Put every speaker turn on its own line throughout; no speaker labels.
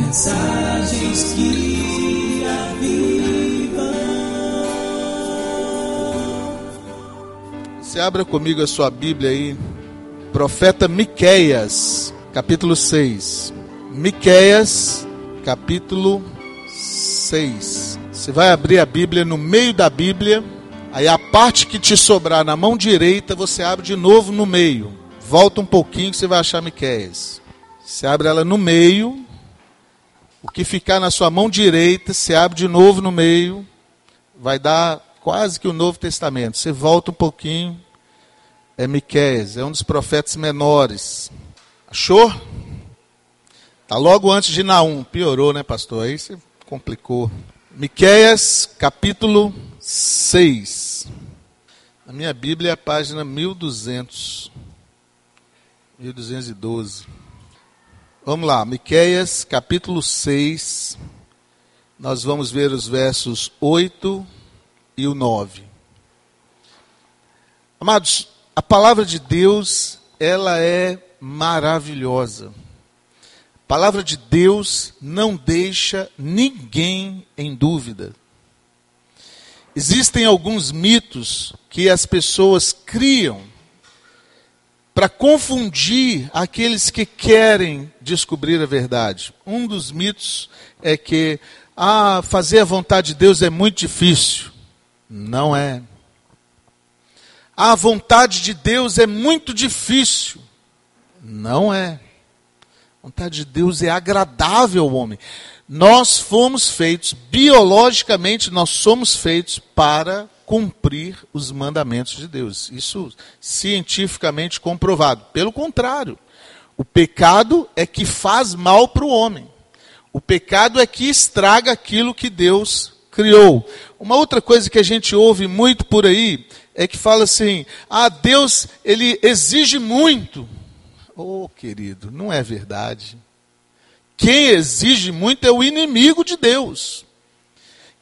Mensagens que avivam.
Você abra comigo a sua Bíblia aí. Profeta Miqueias, capítulo 6. Miqueias, capítulo 6. Você vai abrir a Bíblia no meio da Bíblia. Aí a parte que te sobrar na mão direita, você abre de novo no meio. Volta um pouquinho que você vai achar Miqueias. Você abre ela no meio. O que ficar na sua mão direita, você abre de novo no meio. Vai dar quase que o Novo Testamento. Você volta um pouquinho. É Miqueias, é um dos profetas menores. Achou? Tá logo antes de Naum. Piorou, né, pastor? Aí você complicou. Miqueias, capítulo 6. A minha Bíblia é a página 1200. 1212. Vamos lá, Miqueias, capítulo 6. Nós vamos ver os versos 8 e o 9. Amados, a palavra de Deus, ela é maravilhosa. A palavra de Deus não deixa ninguém em dúvida. Existem alguns mitos que as pessoas criam para confundir aqueles que querem descobrir a verdade. Um dos mitos é que ah, fazer a vontade de Deus é muito difícil. Não é. A vontade de Deus é muito difícil. Não é. A vontade de Deus é agradável ao homem. Nós fomos feitos, biologicamente, nós somos feitos para cumprir os mandamentos de Deus. Isso cientificamente comprovado. Pelo contrário, o pecado é que faz mal para o homem. O pecado é que estraga aquilo que Deus criou. Uma outra coisa que a gente ouve muito por aí é que fala assim: "Ah, Deus, ele exige muito". Oh, querido, não é verdade. Quem exige muito é o inimigo de Deus.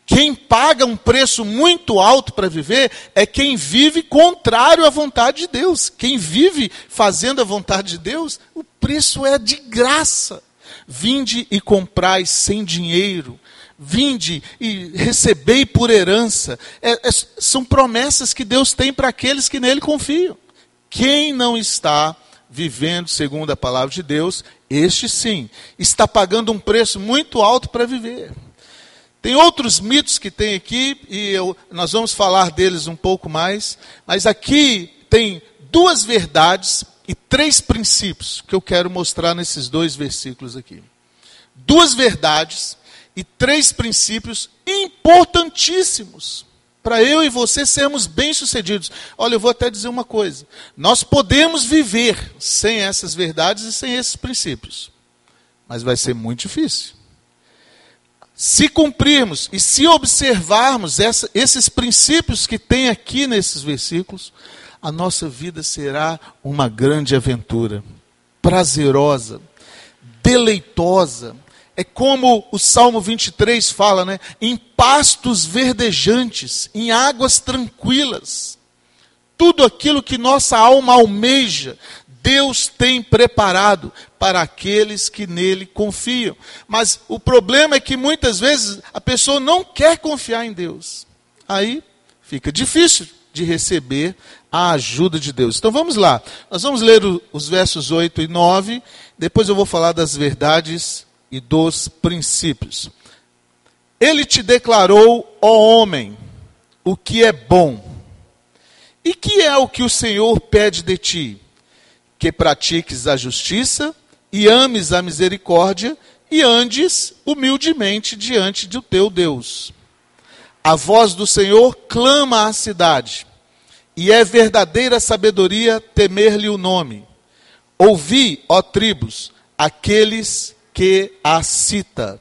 Quem paga um preço muito alto para viver é quem vive contrário à vontade de Deus. Quem vive fazendo a vontade de Deus, o preço é de graça. Vinde e comprai sem dinheiro. Vinde e recebei por herança. É, é, são promessas que Deus tem para aqueles que nele confiam. Quem não está vivendo segundo a palavra de Deus, este sim, está pagando um preço muito alto para viver. Tem outros mitos que tem aqui, e eu, nós vamos falar deles um pouco mais, mas aqui tem duas verdades e três princípios que eu quero mostrar nesses dois versículos aqui. Duas verdades e três princípios importantíssimos para eu e você sermos bem-sucedidos. Olha, eu vou até dizer uma coisa: nós podemos viver sem essas verdades e sem esses princípios, mas vai ser muito difícil. Se cumprirmos e se observarmos essa, esses princípios que tem aqui nesses versículos, a nossa vida será uma grande aventura, prazerosa, deleitosa. É como o Salmo 23 fala, né? Em pastos verdejantes, em águas tranquilas. Tudo aquilo que nossa alma almeja, Deus tem preparado para aqueles que nele confiam. Mas o problema é que muitas vezes a pessoa não quer confiar em Deus. Aí fica difícil de receber a ajuda de Deus. Então vamos lá. Nós vamos ler os versos 8 e 9. Depois eu vou falar das verdades e dos princípios. Ele te declarou, ó homem, o que é bom. E que é o que o Senhor pede de ti? Que pratiques a justiça e ames a misericórdia e andes humildemente diante do teu Deus. A voz do Senhor clama à cidade, e é verdadeira sabedoria temer-lhe o nome. Ouvi, ó tribos, aqueles que a cita.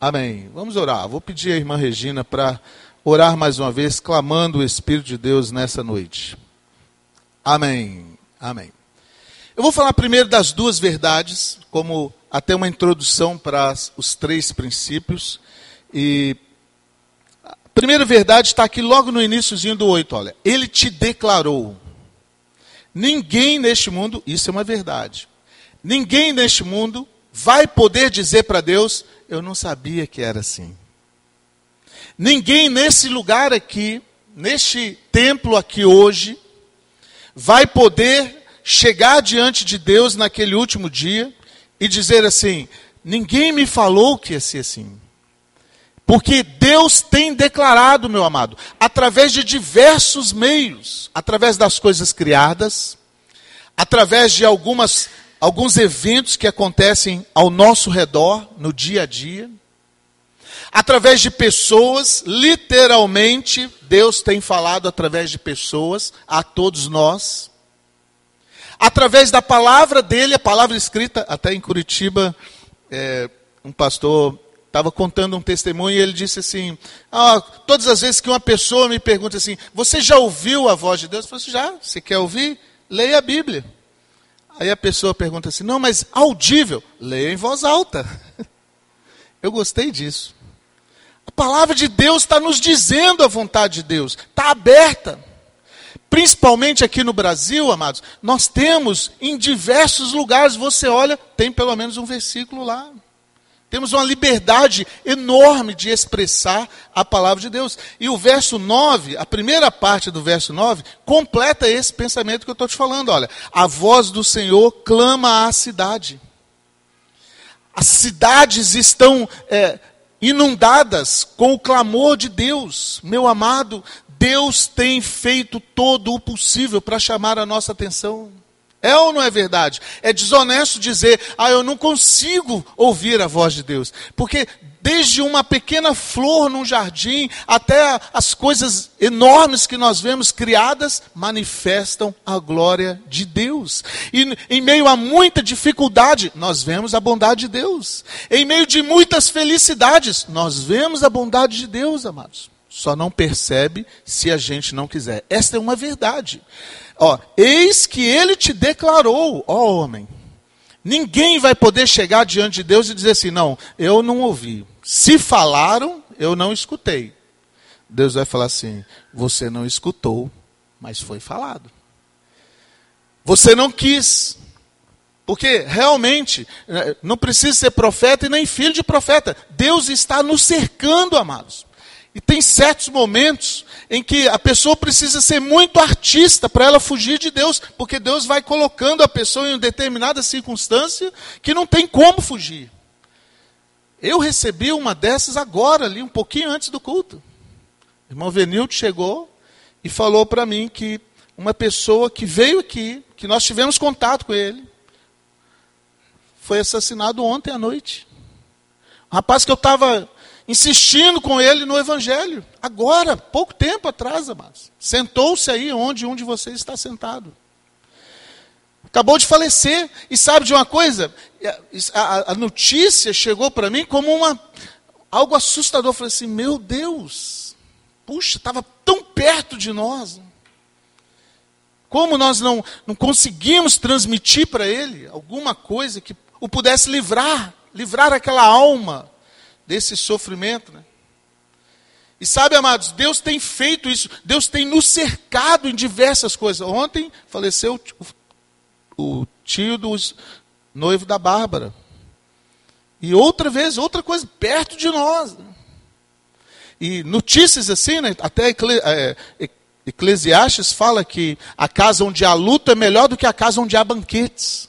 Amém. Vamos orar. Vou pedir à irmã Regina para orar mais uma vez, clamando o Espírito de Deus nessa noite. Amém. Amém. Eu vou falar primeiro das duas verdades, como até uma introdução para os três princípios. E a primeira verdade está aqui logo no iníciozinho do 8, olha. Ele te declarou. Ninguém neste mundo, isso é uma verdade. Ninguém neste mundo vai poder dizer para Deus: Eu não sabia que era assim. Ninguém nesse lugar aqui, neste templo aqui hoje, vai poder chegar diante de Deus naquele último dia e dizer assim: Ninguém me falou que ia ser assim. Porque Deus tem declarado, meu amado, através de diversos meios, através das coisas criadas, através de algumas, alguns eventos que acontecem ao nosso redor, no dia a dia, através de pessoas, literalmente, Deus tem falado através de pessoas a todos nós, através da palavra dele, a palavra escrita, até em Curitiba, é, um pastor estava contando um testemunho e ele disse assim: ah, todas as vezes que uma pessoa me pergunta assim, você já ouviu a voz de Deus? Eu falo assim, já, você quer ouvir? Leia a Bíblia. Aí a pessoa pergunta assim, não, mas audível, leia em voz alta. Eu gostei disso. A palavra de Deus está nos dizendo a vontade de Deus, está aberta. Principalmente aqui no Brasil, amados, nós temos em diversos lugares, você olha, tem pelo menos um versículo lá. Temos uma liberdade enorme de expressar a palavra de Deus. E o verso 9, a primeira parte do verso 9, completa esse pensamento que eu estou te falando. Olha, a voz do Senhor clama à cidade. As cidades estão é, inundadas com o clamor de Deus. Meu amado, Deus tem feito todo o possível para chamar a nossa atenção. É ou não é verdade? É desonesto dizer, ah, eu não consigo ouvir a voz de Deus. Porque desde uma pequena flor num jardim até as coisas enormes que nós vemos criadas manifestam a glória de Deus. E em meio a muita dificuldade, nós vemos a bondade de Deus. Em meio de muitas felicidades, nós vemos a bondade de Deus, amados. Só não percebe se a gente não quiser. Esta é uma verdade. Ó, eis que ele te declarou, ó homem. Ninguém vai poder chegar diante de Deus e dizer assim: não, eu não ouvi. Se falaram, eu não escutei. Deus vai falar assim: você não escutou, mas foi falado. Você não quis. Porque realmente né, não precisa ser profeta e nem filho de profeta. Deus está nos cercando, amados. E tem certos momentos em que a pessoa precisa ser muito artista para ela fugir de Deus, porque Deus vai colocando a pessoa em uma determinada circunstância que não tem como fugir. Eu recebi uma dessas agora, ali, um pouquinho antes do culto. O irmão Venildo chegou e falou para mim que uma pessoa que veio aqui, que nós tivemos contato com ele, foi assassinado ontem à noite. Um rapaz que eu estava insistindo com ele no Evangelho. Agora, pouco tempo atrás, amados. Sentou-se aí onde um de vocês está sentado. Acabou de falecer. E sabe de uma coisa? A, a notícia chegou para mim como uma, algo assustador. Eu falei assim: meu Deus, puxa, estava tão perto de nós. Como nós não, não conseguimos transmitir para ele alguma coisa que o pudesse livrar, livrar aquela alma desse sofrimento. Né? E sabe, amados, Deus tem feito isso, Deus tem nos cercado em diversas coisas. Ontem faleceu o, tio do noivo da Bárbara. E outra vez, outra coisa, perto de nós. E notícias assim, né? até Ecle, é, Eclesiastes fala que a casa onde há luta é melhor do que a casa onde há banquetes.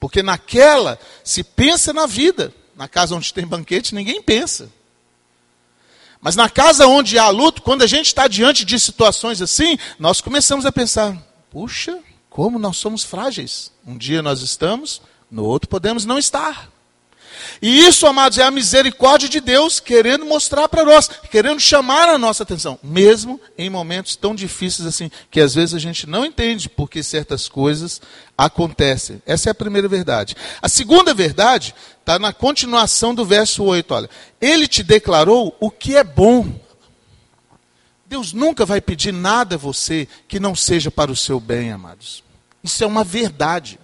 Porque naquela se pensa na vida. Na casa onde tem banquete, ninguém pensa. Mas na casa onde há luto, quando a gente está diante de situações assim, nós começamos a pensar: puxa, como nós somos frágeis. Um dia nós estamos, no outro podemos não estar. E isso, amados, é a misericórdia de Deus querendo mostrar para nós, querendo chamar a nossa atenção, mesmo em momentos tão difíceis assim, que às vezes a gente não entende porque certas coisas acontecem. Essa é a primeira verdade. A segunda verdade está na continuação do verso 8. Olha, ele te declarou o que é bom. Deus nunca vai pedir nada a você que não seja para o seu bem, amados. Isso é uma verdade.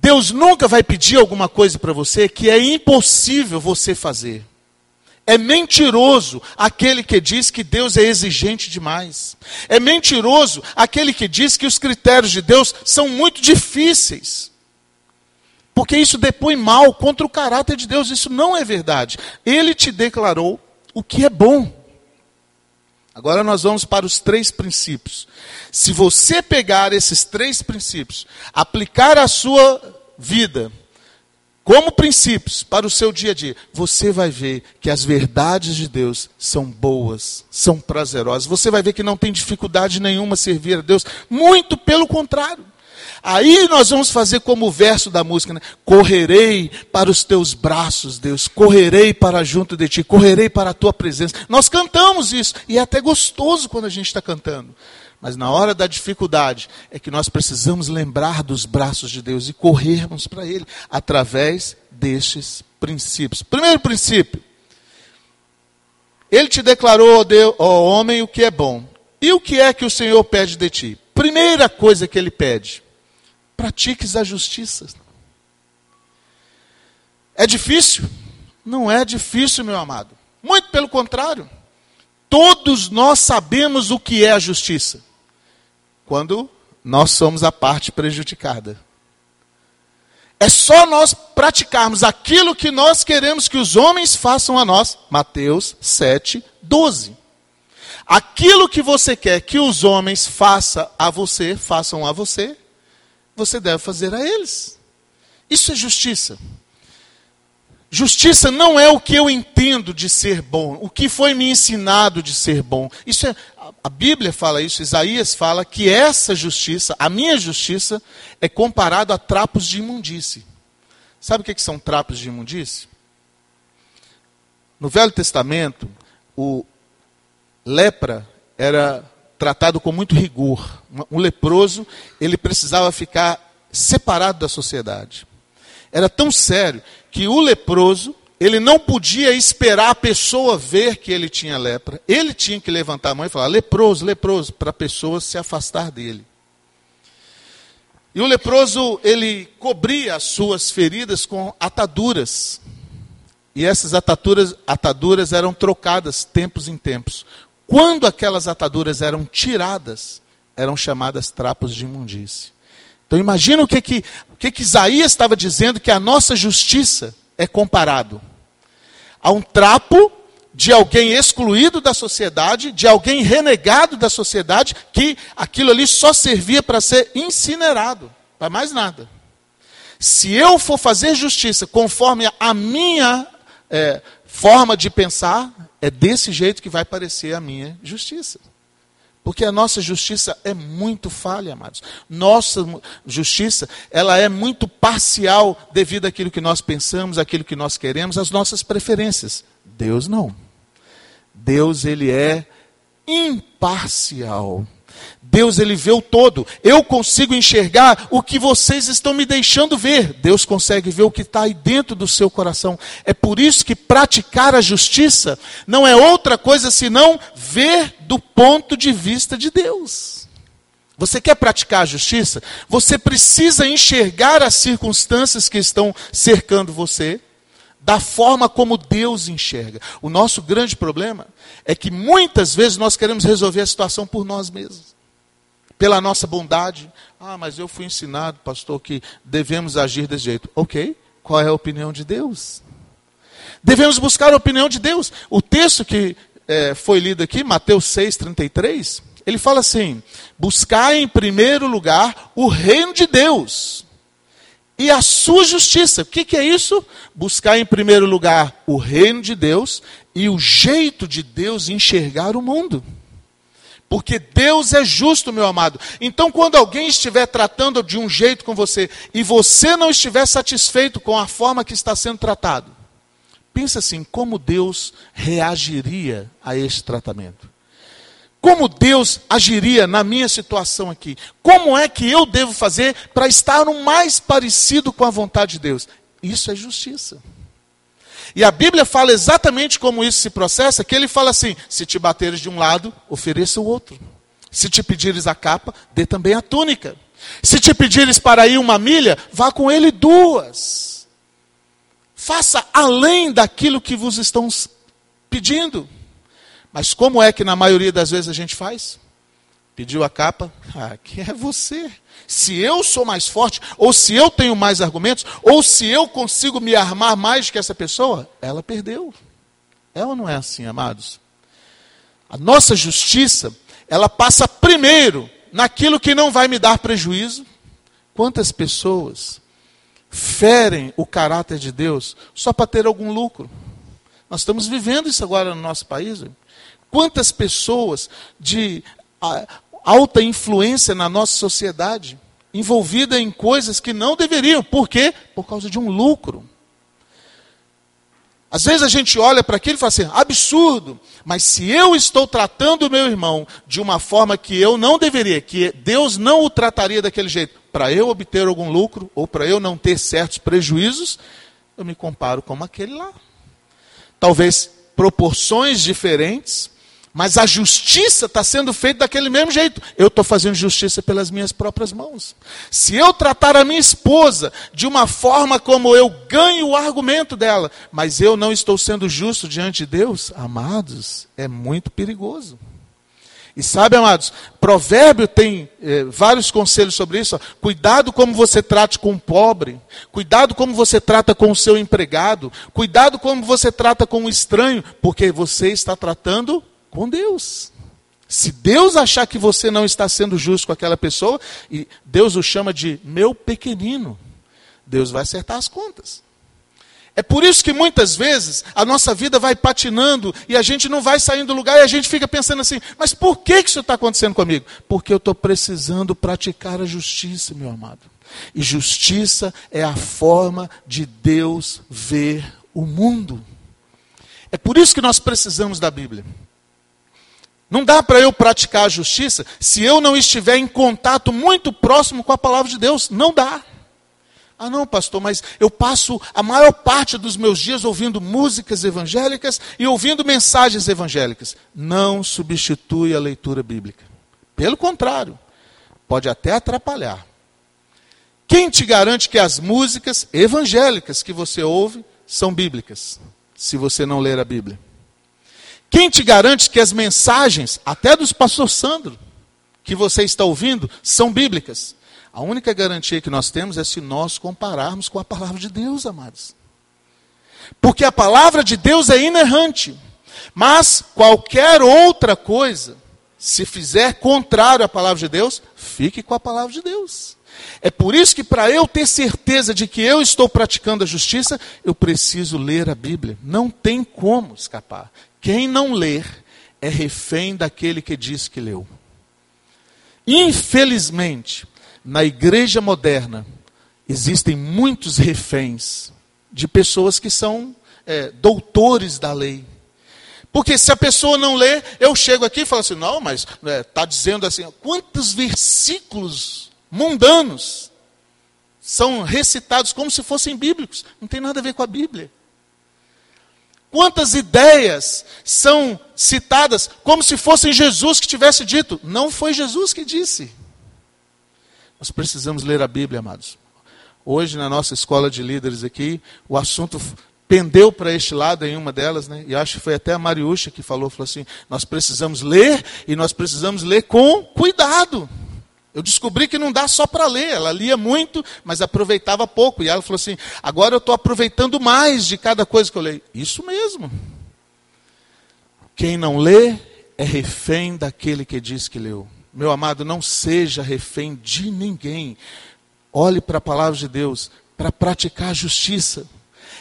Deus nunca vai pedir alguma coisa para você que é impossível você fazer. É mentiroso aquele que diz que Deus é exigente demais. É mentiroso aquele que diz que os critérios de Deus são muito difíceis. Porque isso depõe mal contra o caráter de Deus. Isso não é verdade. Ele te declarou o que é bom. Agora nós vamos para os três princípios. Se você pegar esses três princípios, aplicar a sua vida como princípios para o seu dia a dia, você vai ver que as verdades de Deus são boas, são prazerosas. Você vai ver que não tem dificuldade nenhuma servir a Deus, muito pelo contrário. Aí nós vamos fazer como o verso da música, né? Correrei para os teus braços, Deus, correrei para junto de ti, correrei para a tua presença. Nós cantamos isso, e é até gostoso quando a gente está cantando. Mas na hora da dificuldade é que nós precisamos lembrar dos braços de Deus e corrermos para Ele através destes princípios. Primeiro princípio, Ele te declarou, ó homem, o que é bom. E o que é que o Senhor pede de ti? Primeira coisa que Ele pede, pratiques a justiça. É difícil? Não é difícil, meu amado. Muito pelo contrário. Todos nós sabemos o que é a justiça. Quando nós somos a parte prejudicada. É só nós praticarmos aquilo que nós queremos que os homens façam a nós. Mateus 7, 12. Aquilo que você quer que os homens façam a você, façam a você, você deve fazer a eles. Isso é justiça. Justiça não é o que eu entendo de ser bom, o que foi me ensinado de ser bom. Isso é a Bíblia fala isso, Isaías fala que essa justiça, a minha justiça, é comparado a trapos de imundície. Sabe o que são trapos de imundície? No Velho Testamento, o lepra era tratado com muito rigor. Um leproso, ele precisava ficar separado da sociedade. Era tão sério que o leproso, ele não podia esperar a pessoa ver que ele tinha lepra. Ele tinha que levantar a mão e falar: leproso, leproso, para a pessoa se afastar dele. E o leproso, ele cobria as suas feridas com ataduras. E essas ataduras, ataduras eram trocadas tempos em tempos. Quando aquelas ataduras eram tiradas, eram chamadas trapos de imundície. Então imagina o que que, o que, que Isaías estava dizendo que a nossa justiça é comparado a um trapo de alguém excluído da sociedade, de alguém renegado da sociedade, que aquilo ali só servia para ser incinerado, para mais nada. Se eu for fazer justiça conforme a minha é, forma de pensar, é desse jeito que vai parecer a minha justiça. Porque a nossa justiça é muito falha, amados. Nossa justiça, ela é muito parcial devido àquilo que nós pensamos, àquilo que nós queremos, às nossas preferências. Deus não. Deus, ele é imparcial. Deus ele vê o todo. Eu consigo enxergar o que vocês estão me deixando ver. Deus consegue ver o que está aí dentro do seu coração. É por isso que praticar a justiça não é outra coisa senão ver do ponto de vista de Deus. Você quer praticar a justiça? Você precisa enxergar as circunstâncias que estão cercando você da forma como Deus enxerga. O nosso grande problema é que muitas vezes nós queremos resolver a situação por nós mesmos pela nossa bondade. Ah, mas eu fui ensinado, pastor, que devemos agir desse jeito. Ok, qual é a opinião de Deus? Devemos buscar a opinião de Deus. O texto que é, foi lido aqui, Mateus 6,33, ele fala assim: buscar em primeiro lugar o reino de Deus e a sua justiça. O que, que é isso? Buscar em primeiro lugar o reino de Deus e o jeito de Deus enxergar o mundo. Porque Deus é justo, meu amado. Então, quando alguém estiver tratando de um jeito com você e você não estiver satisfeito com a forma que está sendo tratado, pensa assim: como Deus reagiria a este tratamento? Como Deus agiria na minha situação aqui? Como é que eu devo fazer para estar o mais parecido com a vontade de Deus? Isso é justiça. E a Bíblia fala exatamente como isso se processa, que ele fala assim: se te bateres de um lado, ofereça o outro. Se te pedires a capa, dê também a túnica. Se te pedires para ir uma milha, vá com ele duas. Faça além daquilo que vos estão pedindo. Mas como é que na maioria das vezes a gente faz? Pediu a capa? Ah, quem é você? Se eu sou mais forte, ou se eu tenho mais argumentos, ou se eu consigo me armar mais que essa pessoa, ela perdeu. É ou não é assim, amados? A nossa justiça, ela passa primeiro naquilo que não vai me dar prejuízo. Quantas pessoas ferem o caráter de Deus só para ter algum lucro? Nós estamos vivendo isso agora no nosso país. Quantas pessoas de alta influência na nossa sociedade, envolvida em coisas que não deveriam. Por quê? Por causa de um lucro. Às vezes a gente olha para aquilo e fala assim: absurdo, mas se eu estou tratando o meu irmão de uma forma que eu não deveria, que Deus não o trataria daquele jeito, para eu obter algum lucro ou para eu não ter certos prejuízos, eu me comparo como aquele lá. Talvez proporções diferentes, mas a justiça está sendo feita daquele mesmo jeito. Eu estou fazendo justiça pelas minhas próprias mãos. Se eu tratar a minha esposa de uma forma como eu ganho o argumento dela, mas eu não estou sendo justo diante de Deus, amados, é muito perigoso. E sabe, amados, Provérbio tem eh, vários conselhos sobre isso. Ó. Cuidado como você trate com o pobre. Cuidado como você trata com o seu empregado. Cuidado como você trata com o estranho, porque você está tratando com Deus. Se Deus achar que você não está sendo justo com aquela pessoa, e Deus o chama de meu pequenino, Deus vai acertar as contas. É por isso que muitas vezes a nossa vida vai patinando e a gente não vai saindo do lugar e a gente fica pensando assim: mas por que isso está acontecendo comigo? Porque eu estou precisando praticar a justiça, meu amado. E justiça é a forma de Deus ver o mundo. É por isso que nós precisamos da Bíblia. Não dá para eu praticar a justiça se eu não estiver em contato muito próximo com a palavra de Deus. Não dá. Ah, não, pastor, mas eu passo a maior parte dos meus dias ouvindo músicas evangélicas e ouvindo mensagens evangélicas. Não substitui a leitura bíblica. Pelo contrário, pode até atrapalhar. Quem te garante que as músicas evangélicas que você ouve são bíblicas, se você não ler a Bíblia? Quem te garante que as mensagens, até dos pastor Sandro, que você está ouvindo, são bíblicas? A única garantia que nós temos é se nós compararmos com a palavra de Deus, amados. Porque a palavra de Deus é inerrante. Mas qualquer outra coisa, se fizer contrário à palavra de Deus, fique com a palavra de Deus. É por isso que, para eu ter certeza de que eu estou praticando a justiça, eu preciso ler a Bíblia. Não tem como escapar. Quem não ler é refém daquele que diz que leu. Infelizmente, na igreja moderna, existem muitos reféns de pessoas que são é, doutores da lei. Porque se a pessoa não lê, eu chego aqui e falo assim: não, mas está né, tá dizendo assim, quantos versículos mundanos são recitados como se fossem bíblicos? Não tem nada a ver com a Bíblia. Quantas ideias são citadas como se fosse Jesus que tivesse dito? Não foi Jesus que disse. Nós precisamos ler a Bíblia, amados. Hoje, na nossa escola de líderes aqui, o assunto pendeu para este lado em uma delas, né? E acho que foi até a Mariúcha que falou, falou assim: nós precisamos ler e nós precisamos ler com cuidado. Eu descobri que não dá só para ler. Ela lia muito, mas aproveitava pouco. E ela falou assim: agora eu estou aproveitando mais de cada coisa que eu leio. Isso mesmo. Quem não lê é refém daquele que diz que leu. Meu amado, não seja refém de ninguém. Olhe para a palavra de Deus para praticar a justiça.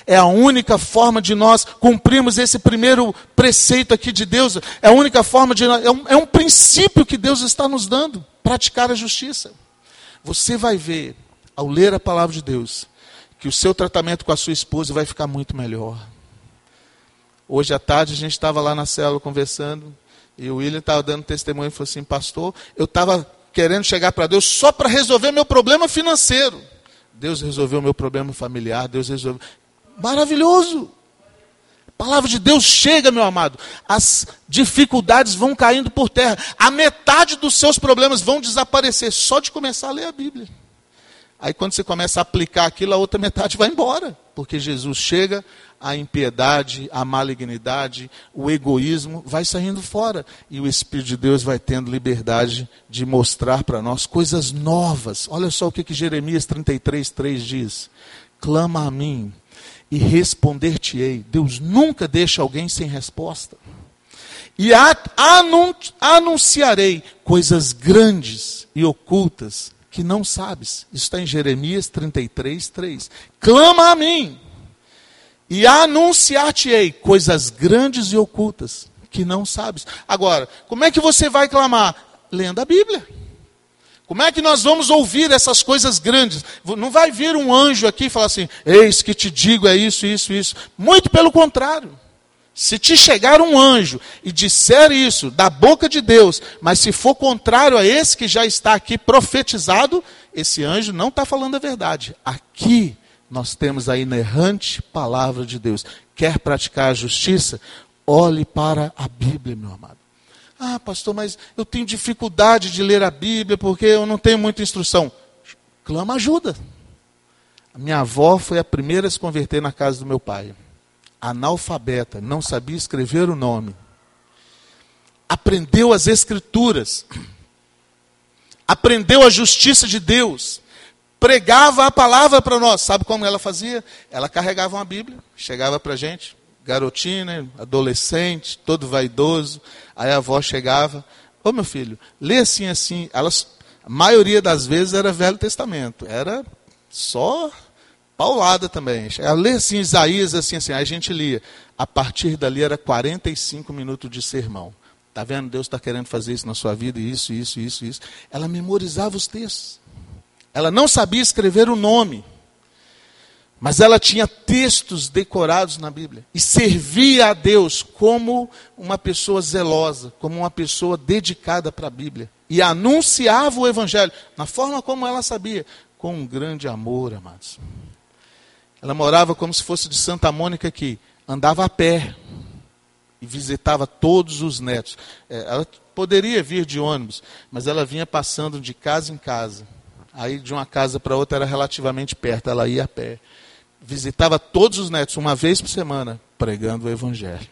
É a única forma de nós cumprirmos esse primeiro preceito aqui de Deus. É a única forma de. É um, é um princípio que Deus está nos dando praticar a justiça. Você vai ver, ao ler a palavra de Deus, que o seu tratamento com a sua esposa vai ficar muito melhor. Hoje à tarde a gente estava lá na célula conversando, e o William estava dando testemunho e falou assim: Pastor, eu estava querendo chegar para Deus só para resolver meu problema financeiro. Deus resolveu meu problema familiar, Deus resolveu. Maravilhoso! A palavra de Deus chega, meu amado. As dificuldades vão caindo por terra. A metade dos seus problemas vão desaparecer só de começar a ler a Bíblia. Aí quando você começa a aplicar aquilo, a outra metade vai embora. Porque Jesus chega, a impiedade, a malignidade, o egoísmo vai saindo fora. E o Espírito de Deus vai tendo liberdade de mostrar para nós coisas novas. Olha só o que, que Jeremias 33, 3 diz. Clama a mim e responder-te-ei. Deus nunca deixa alguém sem resposta. E anunciarei coisas grandes e ocultas que não sabes. Isso está em Jeremias 33, 3. Clama a mim, e anunciar-te-ei coisas grandes e ocultas que não sabes. Agora, como é que você vai clamar? Lendo a Bíblia. Como é que nós vamos ouvir essas coisas grandes? Não vai vir um anjo aqui e falar assim: Eis que te digo é isso, isso, isso. Muito pelo contrário. Se te chegar um anjo e disser isso da boca de Deus, mas se for contrário a esse que já está aqui profetizado, esse anjo não está falando a verdade. Aqui nós temos a inerrante palavra de Deus. Quer praticar a justiça? Olhe para a Bíblia, meu amado. Ah, pastor, mas eu tenho dificuldade de ler a Bíblia porque eu não tenho muita instrução. Clama ajuda. A minha avó foi a primeira a se converter na casa do meu pai analfabeta, não sabia escrever o nome. Aprendeu as Escrituras, aprendeu a justiça de Deus, pregava a palavra para nós. Sabe como ela fazia? Ela carregava uma Bíblia, chegava para a gente, garotinha, adolescente, todo vaidoso. Aí a avó chegava: Ô meu filho, lê assim, assim. Elas, a maioria das vezes era Velho Testamento, era só paulada também. Ela lê assim, Isaías, assim, assim. Aí a gente lia. A partir dali era 45 minutos de sermão. Está vendo? Deus está querendo fazer isso na sua vida, isso, isso, isso, isso. Ela memorizava os textos. Ela não sabia escrever o nome. Mas ela tinha textos decorados na Bíblia. E servia a Deus como uma pessoa zelosa, como uma pessoa dedicada para a Bíblia. E anunciava o Evangelho, na forma como ela sabia, com um grande amor, amados. Ela morava como se fosse de Santa Mônica aqui, andava a pé e visitava todos os netos. É, ela poderia vir de ônibus, mas ela vinha passando de casa em casa. Aí de uma casa para outra era relativamente perto, ela ia a pé. Visitava todos os netos uma vez por semana, pregando o evangelho.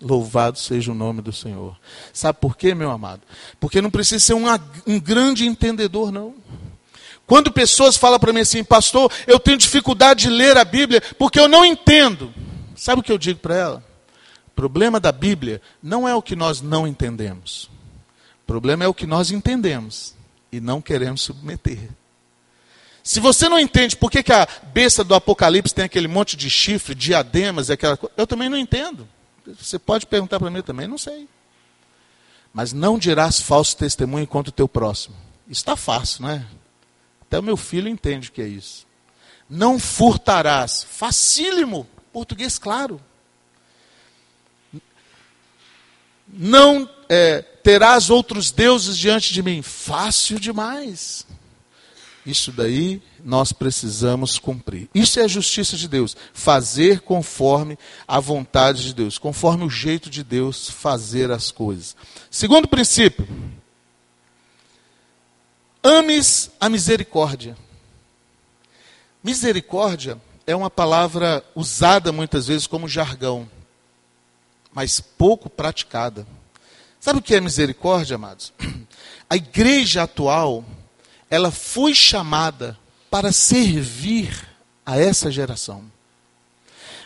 Louvado seja o nome do Senhor. Sabe por quê, meu amado? Porque não precisa ser um, um grande entendedor, não. Quando pessoas falam para mim assim, pastor, eu tenho dificuldade de ler a Bíblia porque eu não entendo. Sabe o que eu digo para ela? O problema da Bíblia não é o que nós não entendemos. O problema é o que nós entendemos e não queremos submeter. Se você não entende por que, que a besta do Apocalipse tem aquele monte de chifre, diademas e aquela coisa, eu também não entendo. Você pode perguntar para mim também, não sei. Mas não dirás falso testemunho contra o teu próximo. Está fácil, não é? Até o meu filho entende o que é isso. Não furtarás. Facílimo. Português claro. Não é, terás outros deuses diante de mim. Fácil demais. Isso daí nós precisamos cumprir. Isso é a justiça de Deus. Fazer conforme a vontade de Deus, conforme o jeito de Deus fazer as coisas. Segundo princípio, Ames a misericórdia. Misericórdia é uma palavra usada muitas vezes como jargão, mas pouco praticada. Sabe o que é misericórdia, amados? A igreja atual, ela foi chamada para servir a essa geração.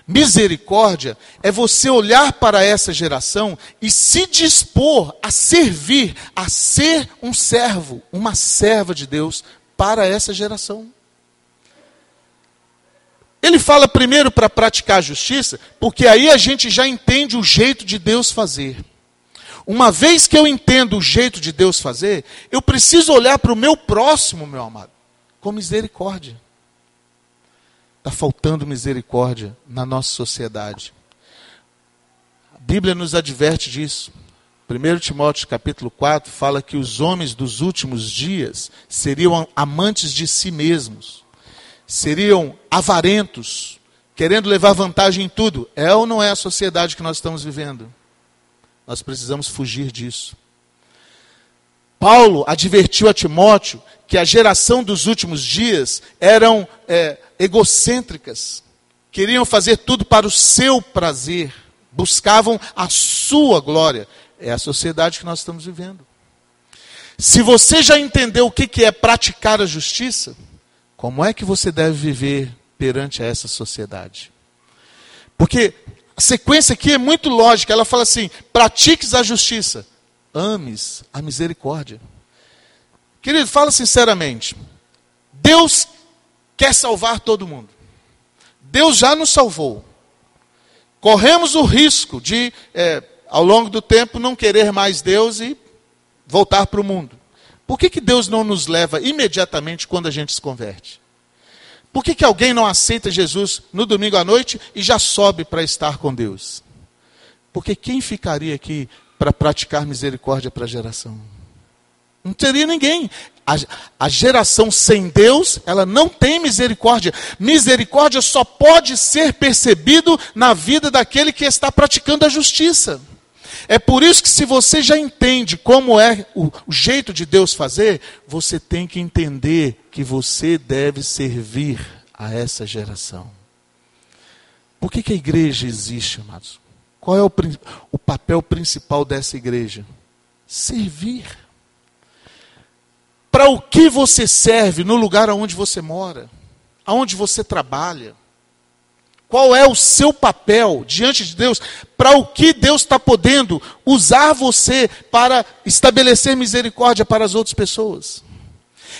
Misericórdia é você olhar para essa geração e se dispor a servir, a ser um servo, uma serva de Deus para essa geração. Ele fala primeiro para praticar a justiça, porque aí a gente já entende o jeito de Deus fazer. Uma vez que eu entendo o jeito de Deus fazer, eu preciso olhar para o meu próximo, meu amado, com misericórdia. Está faltando misericórdia na nossa sociedade. A Bíblia nos adverte disso. 1 Timóteo capítulo 4 fala que os homens dos últimos dias seriam amantes de si mesmos, seriam avarentos, querendo levar vantagem em tudo. É ou não é a sociedade que nós estamos vivendo? Nós precisamos fugir disso. Paulo advertiu a Timóteo que a geração dos últimos dias eram é, egocêntricas, queriam fazer tudo para o seu prazer, buscavam a sua glória. É a sociedade que nós estamos vivendo. Se você já entendeu o que é praticar a justiça, como é que você deve viver perante essa sociedade? Porque a sequência aqui é muito lógica. Ela fala assim: pratiques a justiça, ames a misericórdia. Querido, fala sinceramente. Deus quer salvar todo mundo. Deus já nos salvou. Corremos o risco de, é, ao longo do tempo, não querer mais Deus e voltar para o mundo. Por que, que Deus não nos leva imediatamente quando a gente se converte? Por que, que alguém não aceita Jesus no domingo à noite e já sobe para estar com Deus? Porque quem ficaria aqui para praticar misericórdia para a geração? Não teria ninguém. A, a, geração sem Deus, ela não tem misericórdia. Misericórdia só pode ser percebido na vida daquele que está praticando a justiça. É por isso que, se você já entende como é o, jeito de Deus fazer, você tem que entender que você deve servir a essa geração. Por que, que a igreja existe, amados? Qual é o, o papel principal dessa igreja? Servir. Para o que você serve no lugar onde você mora? Aonde você trabalha? Qual é o seu papel diante de Deus? Para o que Deus está podendo usar você para estabelecer misericórdia para as outras pessoas?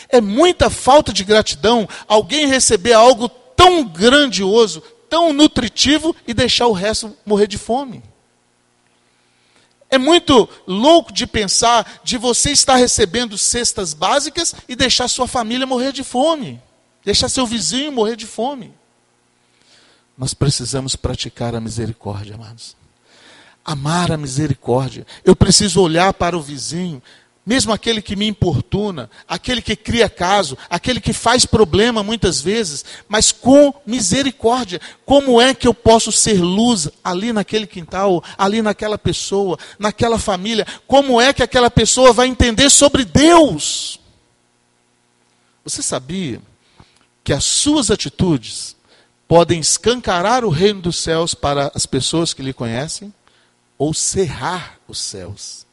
É muita falta de gratidão alguém receber algo tão grandioso, tão nutritivo e deixar o resto morrer de fome. É muito louco de pensar de você estar recebendo cestas básicas e deixar sua família morrer de fome, deixar seu vizinho morrer de fome. Nós precisamos praticar a misericórdia, amados. Amar a misericórdia. Eu preciso olhar para o vizinho, mesmo aquele que me importuna, aquele que cria caso, aquele que faz problema muitas vezes, mas com misericórdia. Como é que eu posso ser luz ali naquele quintal, ali naquela pessoa, naquela família? Como é que aquela pessoa vai entender sobre Deus? Você sabia que as suas atitudes podem escancarar o reino dos céus para as pessoas que lhe conhecem ou cerrar os céus.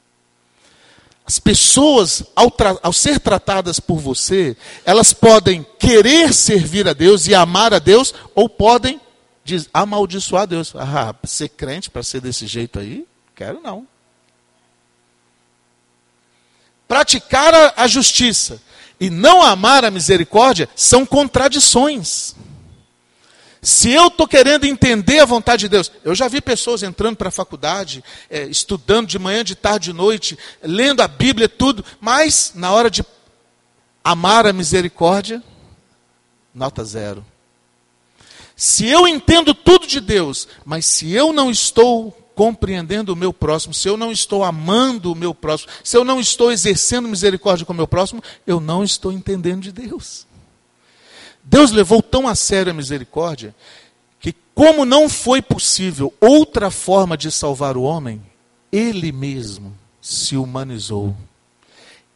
As pessoas, ao, ao, ser tratadas por você, elas podem querer servir a Deus e amar a Deus, ou podem diz, amaldiçoar Deus. Ah, ser crente para ser desse jeito aí? Quero não. Praticar a, a justiça e não amar a misericórdia são contradições. Se eu estou querendo entender a vontade de Deus, eu já vi pessoas entrando para a faculdade, é, estudando de manhã, de tarde, de noite, lendo a Bíblia, tudo, mas na hora de amar a misericórdia, nota zero. Se eu entendo tudo de Deus, mas se eu não estou compreendendo o meu próximo, se eu não estou amando o meu próximo, se eu não estou exercendo misericórdia com o meu próximo, eu não estou entendendo de Deus. Deus levou tão a sério a misericórdia que, como não foi possível outra forma de salvar o homem, ele mesmo se humanizou.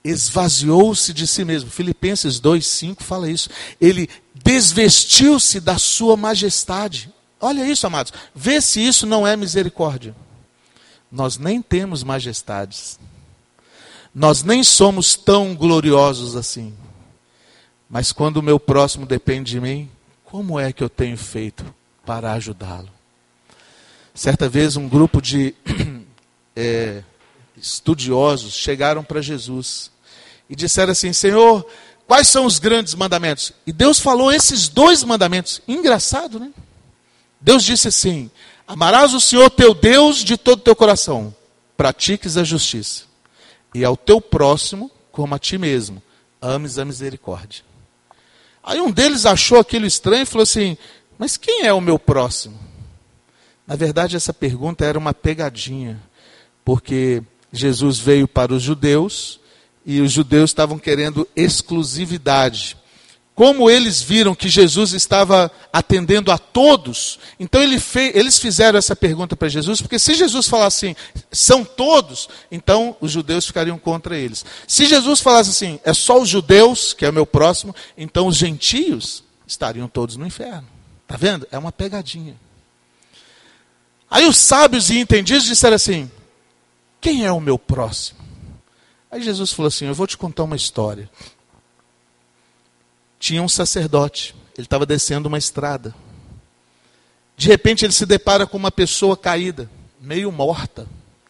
Esvaziou-se de si mesmo. Filipenses 2,5 fala isso. Ele desvestiu-se da sua majestade. Olha isso, amados. Vê se isso não é misericórdia. Nós nem temos majestades. Nós nem somos tão gloriosos assim. Mas quando o meu próximo depende de mim, como é que eu tenho feito para ajudá-lo? Certa vez, um grupo de é, estudiosos chegaram para Jesus e disseram assim: Senhor, quais são os grandes mandamentos? E Deus falou esses dois mandamentos. Engraçado, né? Deus disse assim: Amarás o Senhor teu Deus de todo o teu coração, pratiques a justiça, e ao teu próximo como a ti mesmo, ames a misericórdia. Aí um deles achou aquilo estranho e falou assim: Mas quem é o meu próximo? Na verdade, essa pergunta era uma pegadinha, porque Jesus veio para os judeus e os judeus estavam querendo exclusividade. Como eles viram que Jesus estava atendendo a todos, então ele fez, eles fizeram essa pergunta para Jesus, porque se Jesus falasse assim, são todos, então os judeus ficariam contra eles. Se Jesus falasse assim, é só os judeus, que é o meu próximo, então os gentios estariam todos no inferno. Está vendo? É uma pegadinha. Aí os sábios e entendidos disseram assim: quem é o meu próximo? Aí Jesus falou assim: eu vou te contar uma história tinha um sacerdote. Ele estava descendo uma estrada. De repente ele se depara com uma pessoa caída, meio morta.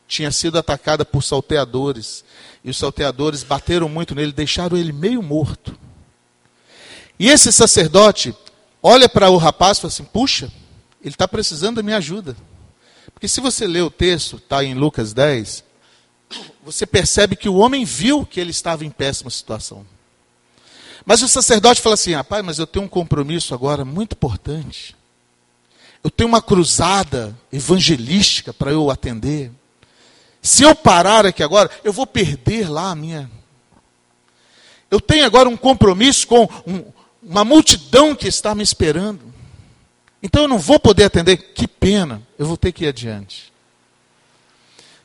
Tinha sido atacada por salteadores. E os salteadores bateram muito nele, deixaram ele meio morto. E esse sacerdote olha para o rapaz e fala assim: Puxa, ele está precisando da minha ajuda. Porque se você ler o texto, está em Lucas 10, você percebe que o homem viu que ele estava em péssima situação. Mas o sacerdote fala assim: rapaz, mas eu tenho um compromisso agora muito importante. Eu tenho uma cruzada evangelística para eu atender. Se eu parar aqui agora, eu vou perder lá a minha. Eu tenho agora um compromisso com um, uma multidão que está me esperando. Então eu não vou poder atender. Que pena, eu vou ter que ir adiante.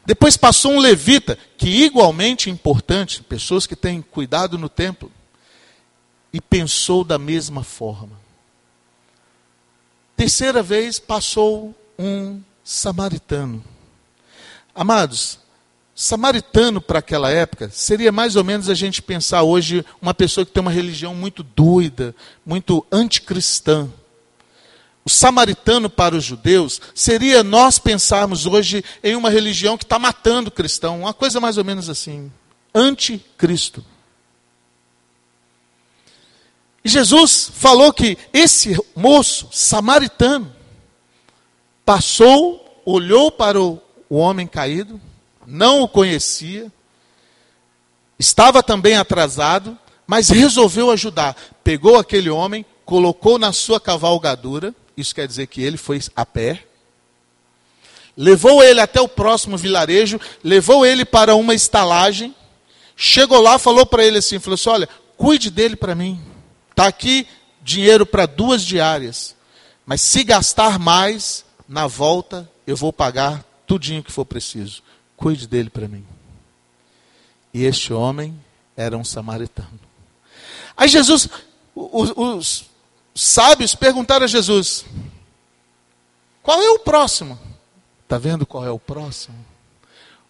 Depois passou um levita, que igualmente importante, pessoas que têm cuidado no templo e pensou da mesma forma. Terceira vez passou um samaritano. Amados, samaritano para aquela época seria mais ou menos a gente pensar hoje uma pessoa que tem uma religião muito doida, muito anticristã. O samaritano para os judeus seria nós pensarmos hoje em uma religião que está matando o cristão, uma coisa mais ou menos assim, anticristo. E Jesus falou que esse moço samaritano passou, olhou para o, homem caído, não o conhecia, estava também atrasado, mas resolveu ajudar. Pegou aquele homem, colocou na sua cavalgadura, isso quer dizer que ele foi a pé, levou ele até o próximo vilarejo, levou ele para uma estalagem, chegou lá, falou para ele assim, falou assim, olha, cuide dele para mim. Está aqui dinheiro para duas diárias. Mas se gastar mais, na volta eu vou pagar tudinho que for preciso. Cuide dele para mim. E este homem era um samaritano. Aí Jesus, os, os sábios perguntaram a Jesus: qual é o próximo? Está vendo qual é o próximo?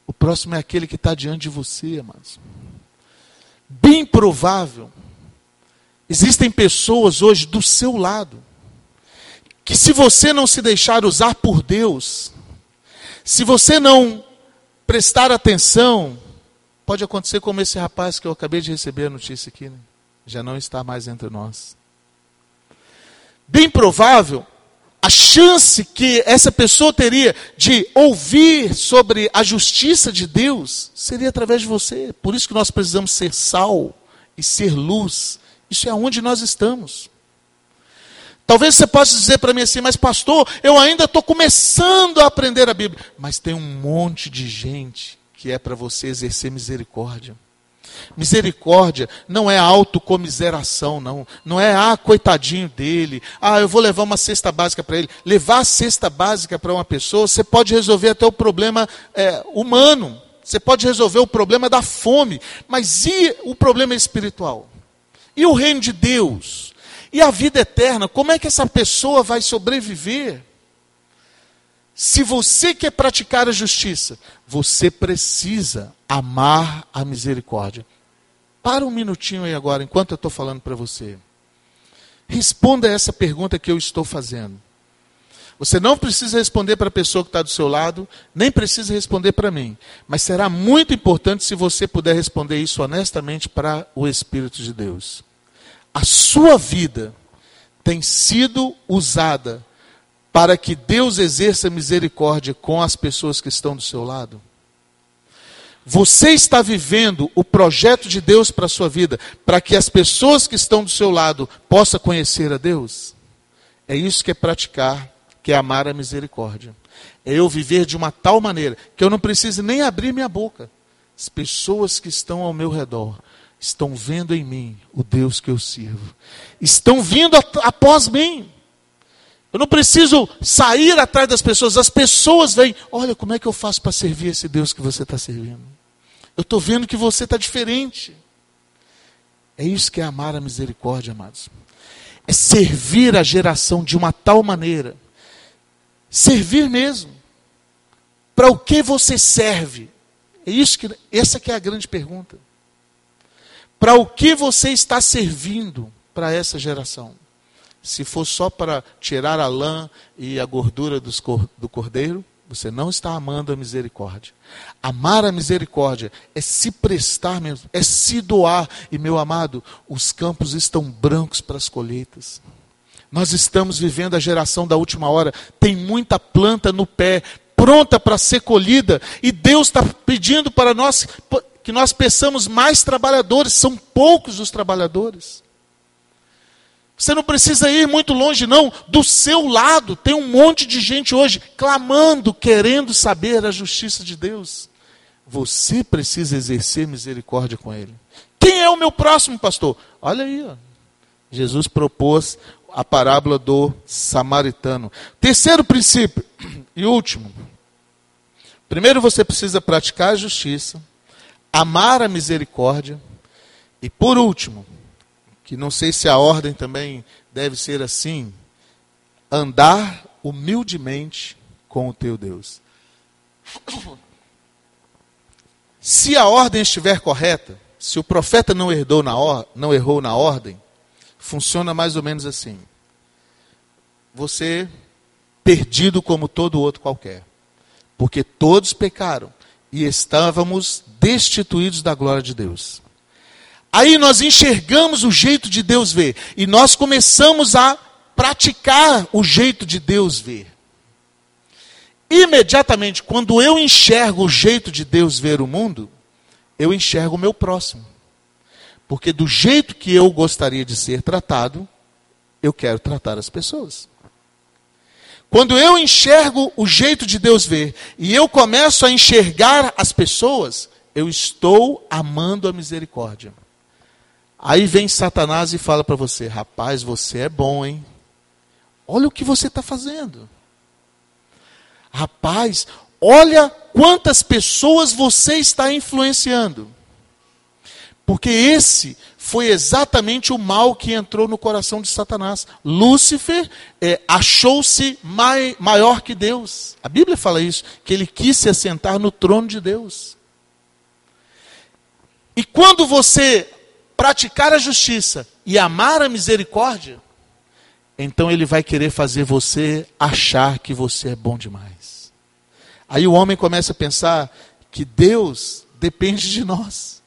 O próximo é aquele que está diante de você, amados. Bem provável Existem pessoas hoje do seu lado que, se você não se deixar usar por Deus, se você não prestar atenção, pode acontecer como esse rapaz que eu acabei de receber a notícia aqui, né? já não está mais entre nós. Bem provável a chance que essa pessoa teria de ouvir sobre a justiça de Deus seria através de você. Por isso que nós precisamos ser sal e ser luz isso é onde nós estamos. Talvez você possa dizer para mim assim, mas pastor, eu ainda estou começando a aprender a Bíblia. Mas tem um monte de gente que é para você exercer misericórdia. Misericórdia não é autocomiseração, não. Não é, ah, coitadinho dele. Ah, eu vou levar uma cesta básica para ele. Levar a cesta básica para uma pessoa, você pode resolver até o problema é, humano. Você pode resolver o problema da fome. Mas e o problema espiritual? E o reino de Deus? E a vida eterna? Como é que essa pessoa vai sobreviver? Se você quer praticar a justiça, você precisa amar a misericórdia. Para um minutinho aí agora, enquanto eu estou falando para você. Responda essa pergunta que eu estou fazendo. Você não precisa responder para a pessoa que está do seu lado, nem precisa responder para mim. Mas será muito importante se você puder responder isso honestamente para o Espírito de Deus. A sua vida tem sido usada para que Deus exerça misericórdia com as pessoas que estão do seu lado? Você está vivendo o projeto de Deus para a sua vida, para que as pessoas que estão do seu lado possam conhecer a Deus? É isso que é praticar que é amar a misericórdia. É eu viver de uma tal maneira que eu não preciso nem abrir minha boca. As pessoas que estão ao meu redor estão vendo em mim o Deus que eu sirvo. Estão vindo após mim. Eu não preciso sair atrás das pessoas, as pessoas vêm. Olha, como é que eu faço para servir esse Deus que você está servindo? Eu estou vendo que você está diferente. É isso que é amar a misericórdia, amados. É servir a geração de uma tal maneira. Servir mesmo. Para o que você serve? É isso que essa que é a grande pergunta. Para o que você está servindo para essa geração? Se for só para tirar a lã e a gordura do cordeiro, você não está amando a misericórdia. Amar a misericórdia é se prestar mesmo, é se doar. E, meu amado, os campos estão brancos para as colheitas. Nós estamos vivendo a geração da última hora. Tem muita planta no pé, pronta para ser colhida. E Deus está pedindo para nós que nós peçamos mais trabalhadores. São poucos os trabalhadores. Você não precisa ir muito longe, não. Do seu lado tem um monte de gente hoje clamando, querendo saber a justiça de Deus. Você precisa exercer misericórdia com ele. Quem é o meu próximo pastor? Olha aí, ó. Jesus propôs a parábola do samaritano. Terceiro princípio e último. Primeiro você precisa praticar a justiça, amar a misericórdia e por último, que não sei se a ordem também deve ser assim, andar humildemente com o teu Deus. Se a ordem estiver correta, se o profeta não, herdou na or, não errou na ordem, funciona mais ou menos assim. Você perdido como todo outro qualquer. Porque todos pecaram e estávamos destituídos da glória de Deus. Aí nós enxergamos o jeito de Deus ver e nós começamos a praticar o jeito de Deus ver. Imediatamente, quando eu enxergo o jeito de Deus ver o mundo, eu enxergo o meu próximo. Porque do jeito que eu gostaria de ser tratado, eu quero tratar as pessoas. Quando eu enxergo o jeito de Deus ver e eu começo a enxergar as pessoas, eu estou amando a misericórdia. Aí vem Satanás e fala para você: rapaz, você é bom, hein? Olha o que você está fazendo. Rapaz, olha quantas pessoas você está influenciando. Porque esse foi exatamente o mal que entrou no coração de Satanás. Lúcifer é, achou-se mai, maior que Deus. A Bíblia fala isso, que ele quis se assentar no trono de Deus. E quando você praticar a justiça e amar a misericórdia, então ele vai querer fazer você achar que você é bom demais. Aí o homem começa a pensar que Deus depende de nós.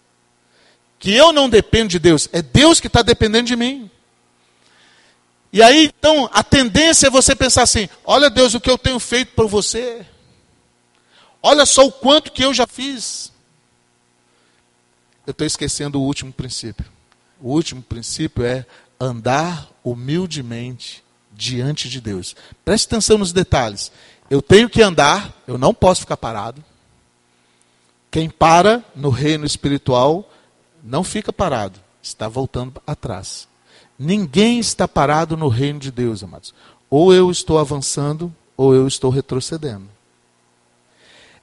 Que eu não dependo de Deus, é Deus que está dependendo de mim. E aí, então, a tendência é você pensar assim: olha, Deus, o que eu tenho feito por você. Olha só o quanto que eu já fiz eu estou esquecendo o último princípio. O último princípio é andar humildemente diante de Deus. Preste atenção nos detalhes. Eu tenho que andar, eu não posso ficar parado. Quem para no reino espiritual não fica parado, está voltando atrás. Ninguém está parado no reino de Deus, amados. Ou eu estou avançando, ou eu estou retrocedendo.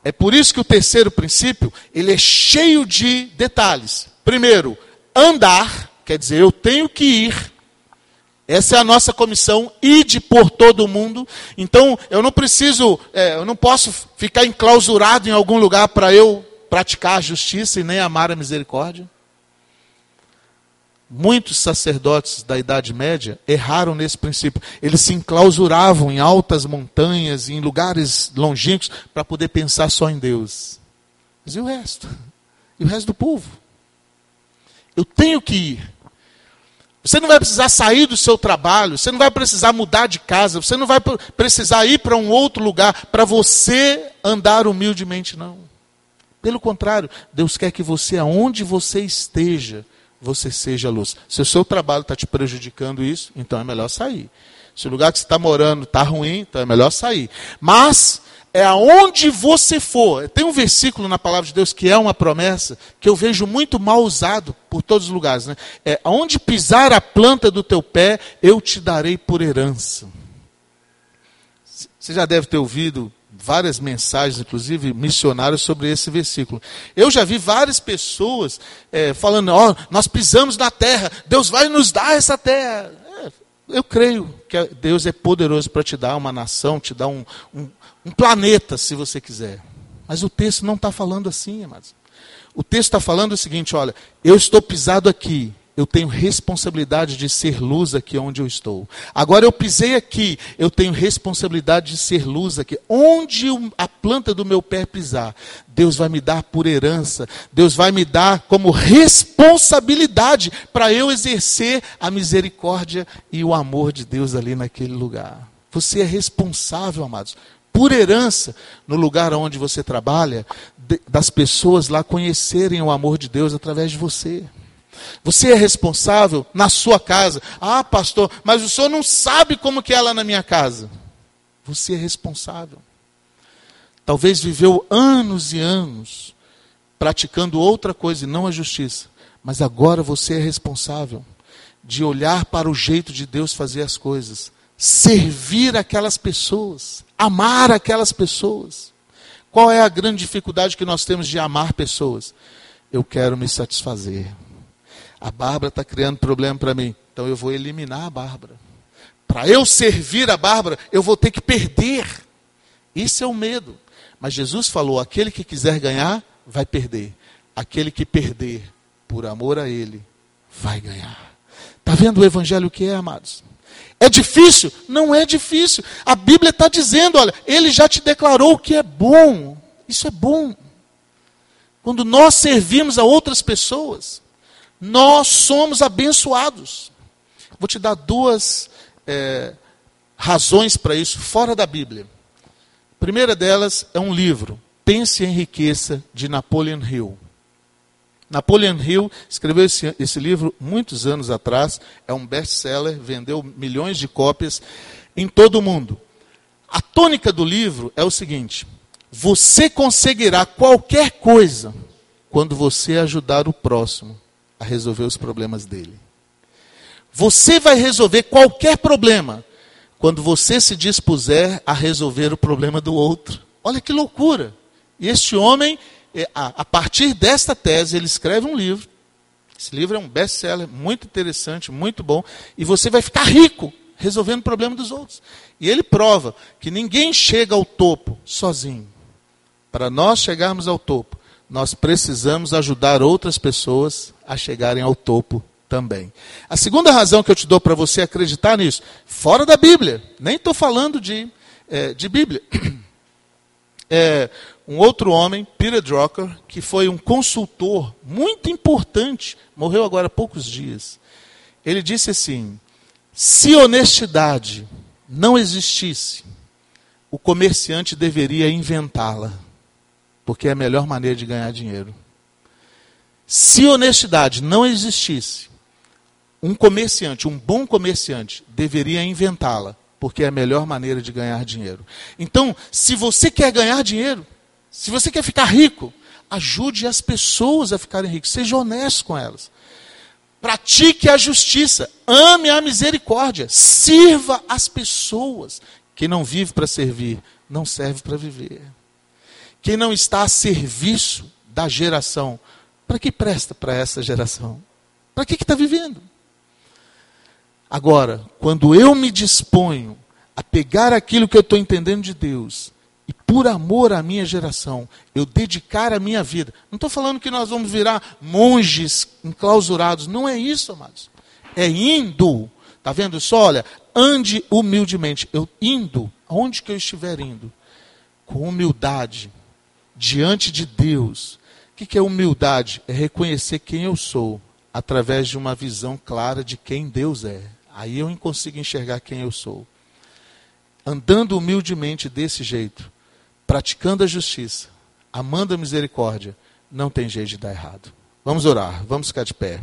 É por isso que o terceiro princípio, ele é cheio de detalhes. Primeiro, andar, quer dizer, eu tenho que ir. Essa é a nossa comissão, ide por todo o mundo. Então, eu não preciso, é, eu não posso ficar enclausurado em algum lugar para eu praticar a justiça e nem amar a misericórdia. Muitos sacerdotes da Idade Média erraram nesse princípio. Eles se enclausuravam em altas montanhas, em lugares longínquos, para poder pensar só em Deus. Mas e o resto? E o resto do povo? Eu tenho que ir. Você não vai precisar sair do seu trabalho, você não vai precisar mudar de casa, você não vai precisar ir para um outro lugar para você andar humildemente, não. Pelo contrário, Deus quer que você, aonde você esteja, você seja luz. Se o seu trabalho está te prejudicando isso, então é melhor sair. Se o lugar que você está morando está ruim, então é melhor sair. Mas é aonde você for. Tem um versículo na palavra de Deus que é uma promessa que eu vejo muito mal usado por todos os lugares. Né? É aonde pisar a planta do teu pé, eu te darei por herança. Você já deve ter ouvido várias mensagens, inclusive missionárias, sobre esse versículo. Eu já vi várias pessoas é, falando: ó, oh, nós pisamos na terra, Deus vai nos dar essa terra. É, eu creio que Deus é poderoso para te dar uma nação, te dar um, um, um planeta, se você quiser. Mas o texto não está falando assim, amados. O texto está falando o seguinte: olha, eu estou pisado aqui, eu tenho responsabilidade de ser luz aqui onde eu estou. Agora eu pisei aqui, eu tenho responsabilidade de ser luz aqui. Onde a planta do meu pé pisar, Deus vai me dar por herança, Deus vai me dar como responsabilidade para eu exercer a misericórdia e o amor de Deus ali naquele lugar. Você é responsável, amados, por herança no lugar onde você trabalha, das pessoas lá conhecerem o amor de Deus através de você. Você é responsável na sua casa. Ah, pastor, mas o senhor não sabe como que é lá na minha casa. Você é responsável. Talvez viveu anos e anos praticando outra coisa e não a justiça. Mas agora você é responsável de olhar para o jeito de Deus fazer as coisas, servir aquelas pessoas, amar aquelas pessoas. Qual é a grande dificuldade que nós temos de amar pessoas? Eu quero me satisfazer. A Bárbara está criando problema para mim, então eu vou eliminar a Bárbara. Para eu servir a Bárbara, eu vou ter que perder. Isso é o medo. Mas Jesus falou: aquele que quiser ganhar, vai perder. Aquele que perder por amor a Ele, vai ganhar. Está vendo o Evangelho que é, amados? É difícil? Não é difícil. A Bíblia está dizendo: olha, Ele já te declarou o que é bom. Isso é bom. Quando nós servimos a outras pessoas, nós somos abençoados. Vou te dar duas é, razões para isso, fora da Bíblia. A primeira delas é um livro, Pense em Riqueza, de Napoleon Hill. Napoleon Hill escreveu esse, esse livro muitos anos atrás, é um best-seller, vendeu milhões de cópias em todo o mundo. A tônica do livro é o seguinte: você conseguirá qualquer coisa quando você ajudar o próximo a resolver os problemas dele. Você vai resolver qualquer problema quando você se dispuser a resolver o problema do outro. Olha que loucura! E este homem, é, a partir desta tese, ele escreve um livro. Esse livro é um best-seller, muito interessante, muito bom. E você vai ficar rico resolvendo o problema dos outros. E ele prova que ninguém chega ao topo sozinho. Para nós chegarmos ao topo, nós precisamos ajudar outras pessoas a chegarem ao topo também. A segunda razão que eu te dou para você acreditar nisso, fora da Bíblia, nem estou falando de, é, de Bíblia. É, um outro homem, Peter Drucker, que foi um consultor muito importante, morreu agora há poucos dias. Ele disse assim: se honestidade não existisse, o comerciante deveria inventá-la porque é a melhor maneira de ganhar dinheiro. Se honestidade não existisse, um comerciante, um bom comerciante, deveria inventá-la, porque é a melhor maneira de ganhar dinheiro. Então, se você quer ganhar dinheiro, se você quer ficar rico, ajude as pessoas a ficarem ricas, seja honesto com elas. Pratique a justiça, ame a misericórdia, sirva as pessoas. Quem não vive para servir, não serve para viver. Quem não está a serviço da geração, para que presta para essa geração? Para que está vivendo? Agora, quando eu me disponho a pegar aquilo que eu estou entendendo de Deus e por amor à minha geração, eu dedicar a minha vida. Não estou falando que nós vamos virar monges enclausurados. Não é isso, amados. É indo. Está vendo só? Olha, ande humildemente. Eu indo, aonde que eu estiver indo, com humildade, diante de Deus. O que é humildade? É reconhecer quem eu sou através de uma visão clara de quem Deus é. Aí eu consigo enxergar quem eu sou. Andando humildemente desse jeito, praticando a justiça, amando a misericórdia, não tem jeito de dar errado. Vamos orar, vamos ficar de pé.